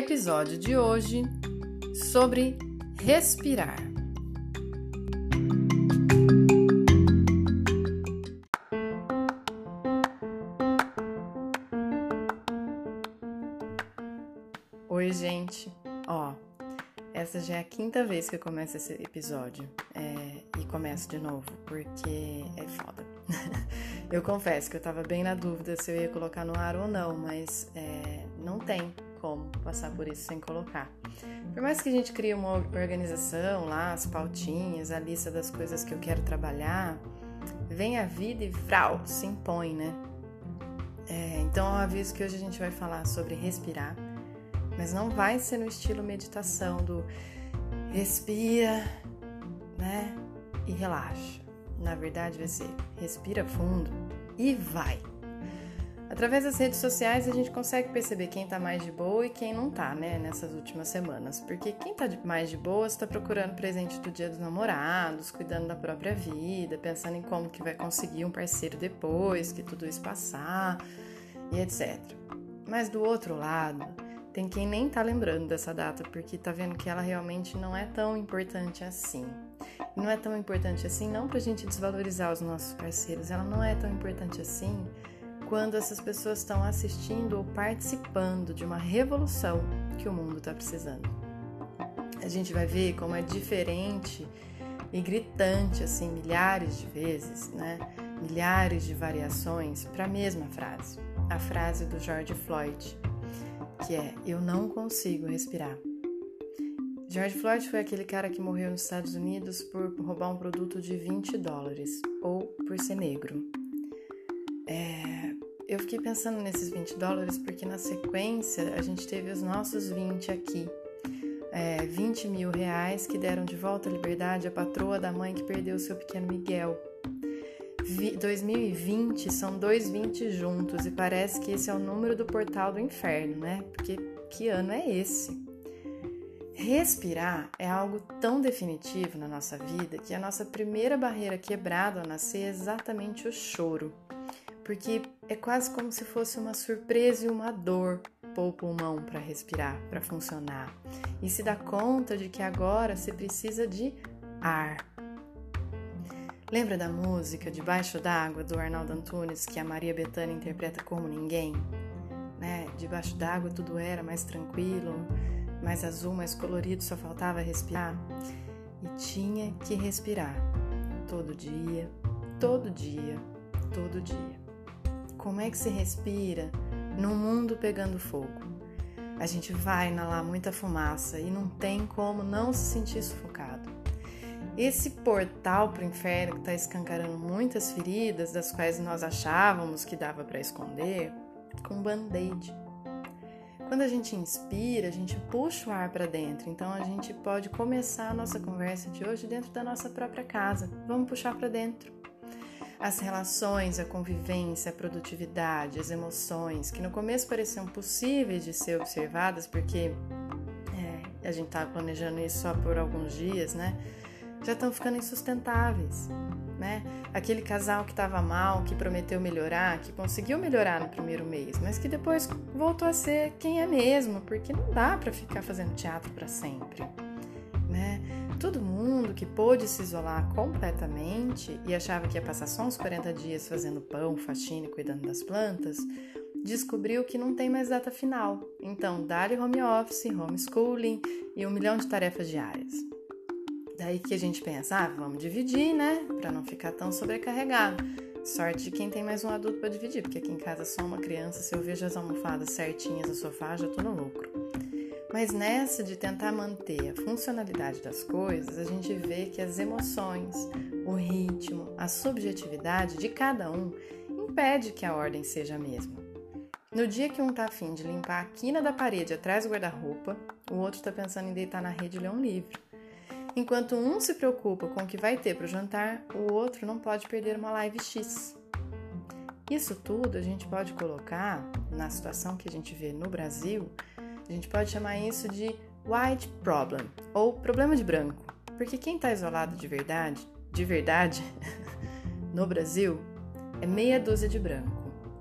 Episódio de hoje sobre respirar. Oi, gente. Ó, essa já é a quinta vez que eu começo esse episódio é, e começo de novo porque é foda. eu confesso que eu tava bem na dúvida se eu ia colocar no ar ou não, mas é, não tem como passar por isso sem colocar. Por mais que a gente crie uma organização lá, as pautinhas, a lista das coisas que eu quero trabalhar, vem a vida e vral, se impõe, né? É, então eu aviso que hoje a gente vai falar sobre respirar, mas não vai ser no estilo meditação do respira, né? E relaxa. Na verdade vai ser respira fundo e vai. Através das redes sociais a gente consegue perceber quem tá mais de boa e quem não tá, né, nessas últimas semanas. Porque quem tá mais de boa está procurando presente do dia dos namorados, cuidando da própria vida, pensando em como que vai conseguir um parceiro depois que tudo isso passar e etc. Mas do outro lado, tem quem nem tá lembrando dessa data porque tá vendo que ela realmente não é tão importante assim. Não é tão importante assim não pra gente desvalorizar os nossos parceiros, ela não é tão importante assim quando essas pessoas estão assistindo ou participando de uma revolução que o mundo está precisando. A gente vai ver como é diferente e gritante, assim, milhares de vezes, né? Milhares de variações para a mesma frase. A frase do George Floyd, que é: Eu não consigo respirar. George Floyd foi aquele cara que morreu nos Estados Unidos por roubar um produto de 20 dólares ou por ser negro. Eu fiquei pensando nesses 20 dólares porque na sequência a gente teve os nossos 20 aqui. É, 20 mil reais que deram de volta a liberdade à patroa da mãe que perdeu seu pequeno Miguel. Vi, 2020 são dois 20 juntos e parece que esse é o número do portal do inferno, né? Porque que ano é esse? Respirar é algo tão definitivo na nossa vida que a nossa primeira barreira quebrada ao nascer é exatamente o choro porque é quase como se fosse uma surpresa e uma dor pôr o pulmão para respirar, para funcionar. E se dá conta de que agora você precisa de ar. Lembra da música Debaixo d'Água do Arnaldo Antunes que a Maria Bethânia interpreta como ninguém? Né? Debaixo d'água tudo era mais tranquilo, mais azul, mais colorido, só faltava respirar. E tinha que respirar todo dia, todo dia, todo dia como é que se respira num mundo pegando fogo. A gente vai inalar muita fumaça e não tem como não se sentir sufocado. Esse portal para o inferno que está escancarando muitas feridas, das quais nós achávamos que dava para esconder, com band-aid. Quando a gente inspira, a gente puxa o ar para dentro, então a gente pode começar a nossa conversa de hoje dentro da nossa própria casa. Vamos puxar para dentro as relações, a convivência, a produtividade, as emoções, que no começo pareciam possíveis de ser observadas, porque é, a gente estava planejando isso só por alguns dias, né? Já estão ficando insustentáveis, né? Aquele casal que estava mal, que prometeu melhorar, que conseguiu melhorar no primeiro mês, mas que depois voltou a ser quem é mesmo, porque não dá para ficar fazendo teatro para sempre, né? Todo mundo que pôde se isolar completamente e achava que ia passar só uns 40 dias fazendo pão, faxina e cuidando das plantas, descobriu que não tem mais data final. Então, dá-lhe home office, homeschooling e um milhão de tarefas diárias. Daí que a gente pensa, ah, vamos dividir, né? Para não ficar tão sobrecarregado. Sorte de quem tem mais um adulto para dividir, porque aqui em casa só uma criança, se eu vejo as almofadas certinhas no sofá, já tô no lucro. Mas nessa de tentar manter a funcionalidade das coisas, a gente vê que as emoções, o ritmo, a subjetividade de cada um impede que a ordem seja a mesma. No dia que um tá afim de limpar a quina da parede atrás do guarda-roupa, o outro tá pensando em deitar na rede e ler um livro. Enquanto um se preocupa com o que vai ter para o jantar, o outro não pode perder uma live X. Isso tudo a gente pode colocar na situação que a gente vê no Brasil, a gente pode chamar isso de white problem ou problema de branco, porque quem está isolado de verdade, de verdade, no Brasil, é meia dúzia de branco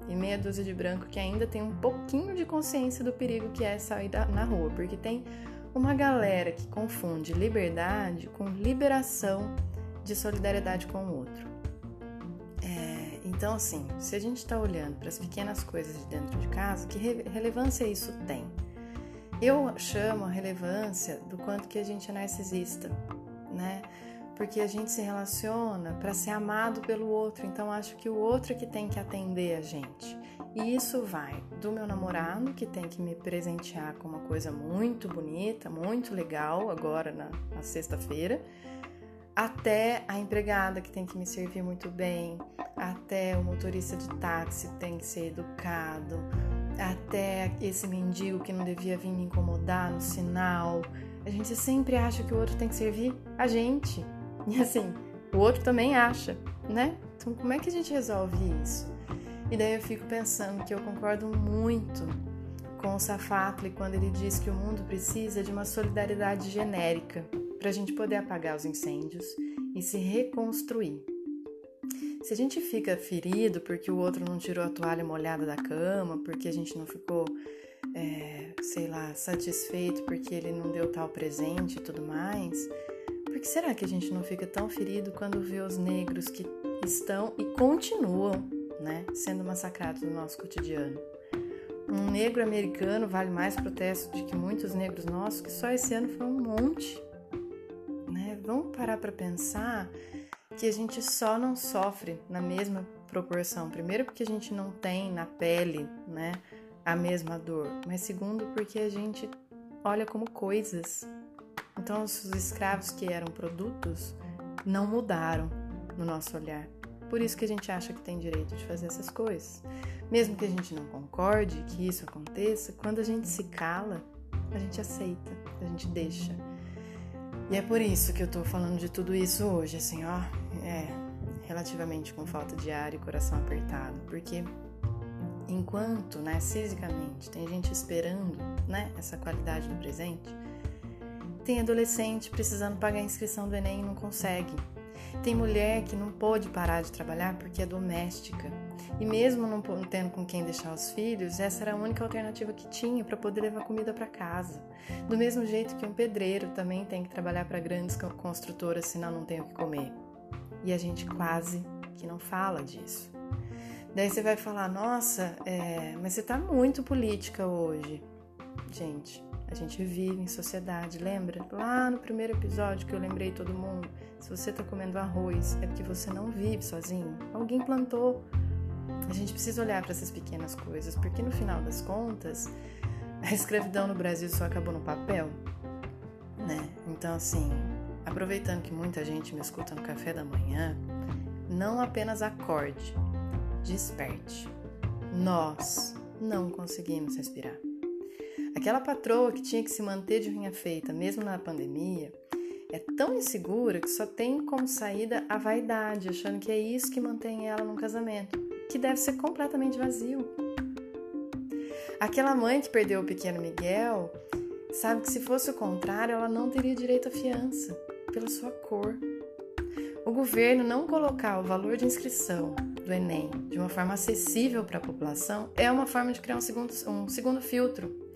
e meia dúzia de branco que ainda tem um pouquinho de consciência do perigo que é sair na rua, porque tem uma galera que confunde liberdade com liberação de solidariedade com o outro. Então, assim, se a gente está olhando para as pequenas coisas de dentro de casa, que re relevância isso tem? Eu chamo a relevância do quanto que a gente é narcisista, né? Porque a gente se relaciona para ser amado pelo outro, então acho que o outro é que tem que atender a gente. E isso vai do meu namorado, que tem que me presentear com uma coisa muito bonita, muito legal, agora na, na sexta-feira, até a empregada que tem que me servir muito bem, até o motorista de táxi tem que ser educado, até esse mendigo que não devia vir me incomodar no sinal. A gente sempre acha que o outro tem que servir a gente. E assim, o outro também acha, né? Então, como é que a gente resolve isso? E daí eu fico pensando que eu concordo muito com o Safatli quando ele diz que o mundo precisa de uma solidariedade genérica para a gente poder apagar os incêndios e se reconstruir. Se a gente fica ferido porque o outro não tirou a toalha molhada da cama, porque a gente não ficou, é, sei lá, satisfeito porque ele não deu tal presente e tudo mais, por que será que a gente não fica tão ferido quando vê os negros que estão e continuam né, sendo massacrados no nosso cotidiano? Um negro americano vale mais protesto de que muitos negros nossos, que só esse ano foi um monte vamos parar para pensar que a gente só não sofre na mesma proporção. Primeiro, porque a gente não tem na pele, né, a mesma dor, mas segundo, porque a gente olha como coisas. Então, os escravos que eram produtos não mudaram no nosso olhar. Por isso que a gente acha que tem direito de fazer essas coisas. Mesmo que a gente não concorde que isso aconteça, quando a gente se cala, a gente aceita, a gente deixa. E é por isso que eu tô falando de tudo isso hoje, assim, ó, é, relativamente com falta de ar e coração apertado, porque enquanto, né, fisicamente, tem gente esperando, né, essa qualidade do presente, tem adolescente precisando pagar a inscrição do Enem e não consegue. Tem mulher que não pôde parar de trabalhar porque é doméstica. E mesmo não tendo com quem deixar os filhos, essa era a única alternativa que tinha para poder levar comida para casa. Do mesmo jeito que um pedreiro também tem que trabalhar para grandes construtoras, senão não tem o que comer. E a gente quase que não fala disso. Daí você vai falar, nossa, é, mas você tá muito política hoje. Gente, a gente vive em sociedade, lembra? Lá no primeiro episódio que eu lembrei todo mundo, se você está comendo arroz, é porque você não vive sozinho. Alguém plantou. A gente precisa olhar para essas pequenas coisas, porque no final das contas, a escravidão no Brasil só acabou no papel, né? Então, assim, aproveitando que muita gente me escuta no café da manhã, não apenas acorde, desperte. Nós não conseguimos respirar. Aquela patroa que tinha que se manter de unha feita, mesmo na pandemia, é tão insegura que só tem como saída a vaidade, achando que é isso que mantém ela num casamento, que deve ser completamente vazio. Aquela mãe que perdeu o pequeno Miguel sabe que se fosse o contrário, ela não teria direito à fiança, pela sua cor. O governo não colocar o valor de inscrição do Enem de uma forma acessível para a população é uma forma de criar um segundo, um segundo filtro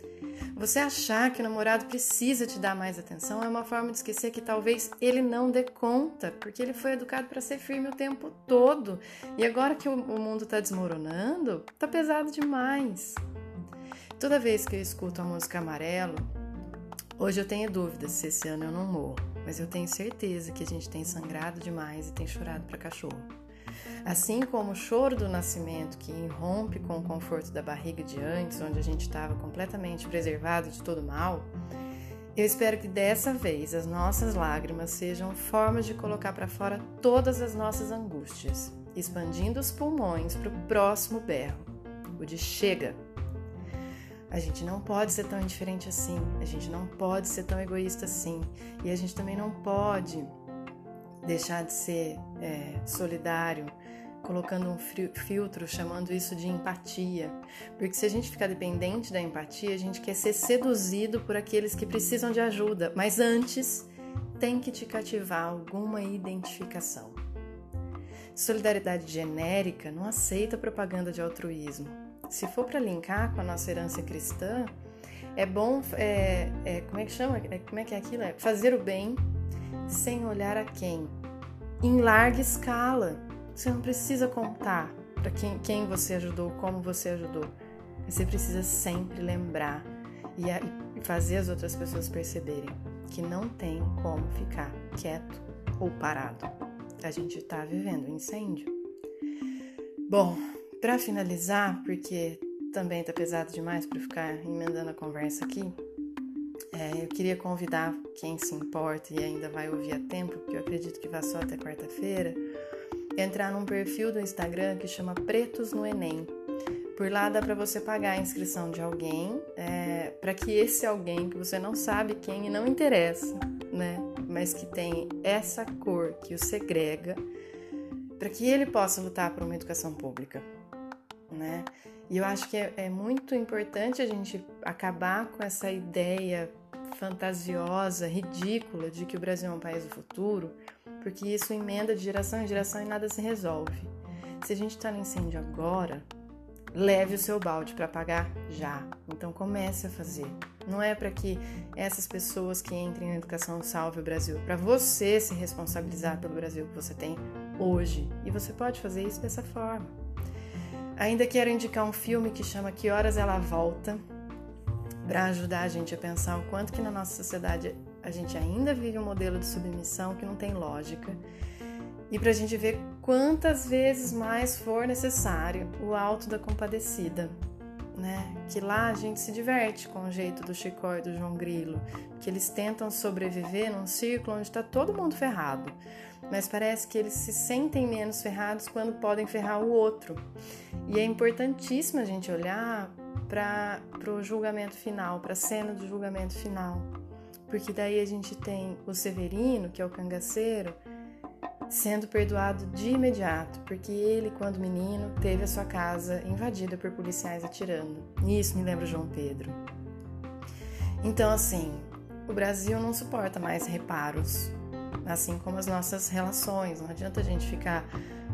você achar que o namorado precisa te dar mais atenção é uma forma de esquecer que talvez ele não dê conta, porque ele foi educado para ser firme o tempo todo. E agora que o mundo está desmoronando, tá pesado demais. Toda vez que eu escuto a música Amarelo, hoje eu tenho dúvidas se esse ano eu não morro, mas eu tenho certeza que a gente tem sangrado demais e tem chorado para cachorro. Assim como o choro do nascimento, que irrompe com o conforto da barriga de antes, onde a gente estava completamente preservado de todo mal, eu espero que dessa vez as nossas lágrimas sejam formas de colocar para fora todas as nossas angústias, expandindo os pulmões para o próximo berro, o de chega, A gente não pode ser tão indiferente assim, a gente não pode ser tão egoísta assim, e a gente também não pode deixar de ser é, solidário, colocando um filtro, chamando isso de empatia. Porque se a gente ficar dependente da empatia, a gente quer ser seduzido por aqueles que precisam de ajuda, mas antes tem que te cativar alguma identificação. Solidariedade genérica não aceita propaganda de altruísmo. Se for para linkar com a nossa herança cristã, é bom, é, é, como é que chama? É, como é que é aquilo? É fazer o bem sem olhar a quem. Em larga escala. Você não precisa contar para quem, quem você ajudou, como você ajudou. Você precisa sempre lembrar e, a, e fazer as outras pessoas perceberem que não tem como ficar quieto ou parado. A gente está vivendo um incêndio. Bom, para finalizar, porque também está pesado demais para ficar emendando a conversa aqui, é, eu queria convidar quem se importa e ainda vai ouvir a tempo, porque eu acredito que vai só até quarta-feira, entrar num perfil do Instagram que chama Pretos no Enem. Por lá dá para você pagar a inscrição de alguém, é, para que esse alguém que você não sabe quem e não interessa, né, mas que tem essa cor que o segrega, para que ele possa lutar por uma educação pública, né? E eu acho que é, é muito importante a gente acabar com essa ideia fantasiosa, ridícula de que o Brasil é um país do futuro, porque isso emenda de geração em geração e nada se resolve. Se a gente está no incêndio agora, leve o seu balde para apagar já. Então comece a fazer. Não é para que essas pessoas que entrem na educação salve o Brasil, para você se responsabilizar pelo Brasil que você tem hoje. E você pode fazer isso dessa forma. Ainda quero indicar um filme que chama Que Horas Ela Volta, para ajudar a gente a pensar o quanto que na nossa sociedade a gente ainda vive um modelo de submissão que não tem lógica e para a gente ver quantas vezes mais for necessário o alto da compadecida, né? Que lá a gente se diverte com o jeito do Chicó e do João Grilo, que eles tentam sobreviver num círculo onde está todo mundo ferrado, mas parece que eles se sentem menos ferrados quando podem ferrar o outro. E é importantíssimo a gente olhar para o julgamento final, para a cena do julgamento final. Porque daí a gente tem o Severino, que é o cangaceiro, sendo perdoado de imediato, porque ele, quando menino, teve a sua casa invadida por policiais atirando. Isso me lembra João Pedro. Então, assim, o Brasil não suporta mais reparos, assim como as nossas relações. Não adianta a gente ficar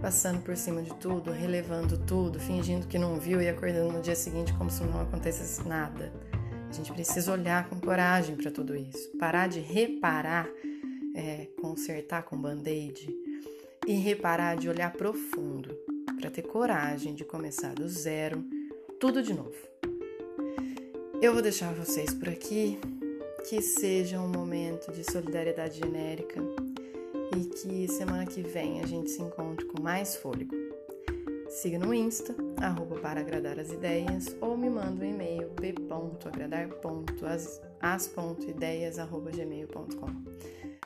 passando por cima de tudo, relevando tudo, fingindo que não viu e acordando no dia seguinte como se não acontecesse nada. A gente precisa olhar com coragem para tudo isso, parar de reparar, é, consertar com band-aid e reparar de olhar profundo para ter coragem de começar do zero, tudo de novo. Eu vou deixar vocês por aqui. Que seja um momento de solidariedade genérica e que semana que vem a gente se encontre com mais fôlego. Siga no Insta, arroba para agradar as ideias, ou me manda um e-mail p.agradar.as.ideias.gmail.com.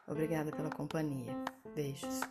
Obrigada pela companhia. Beijos.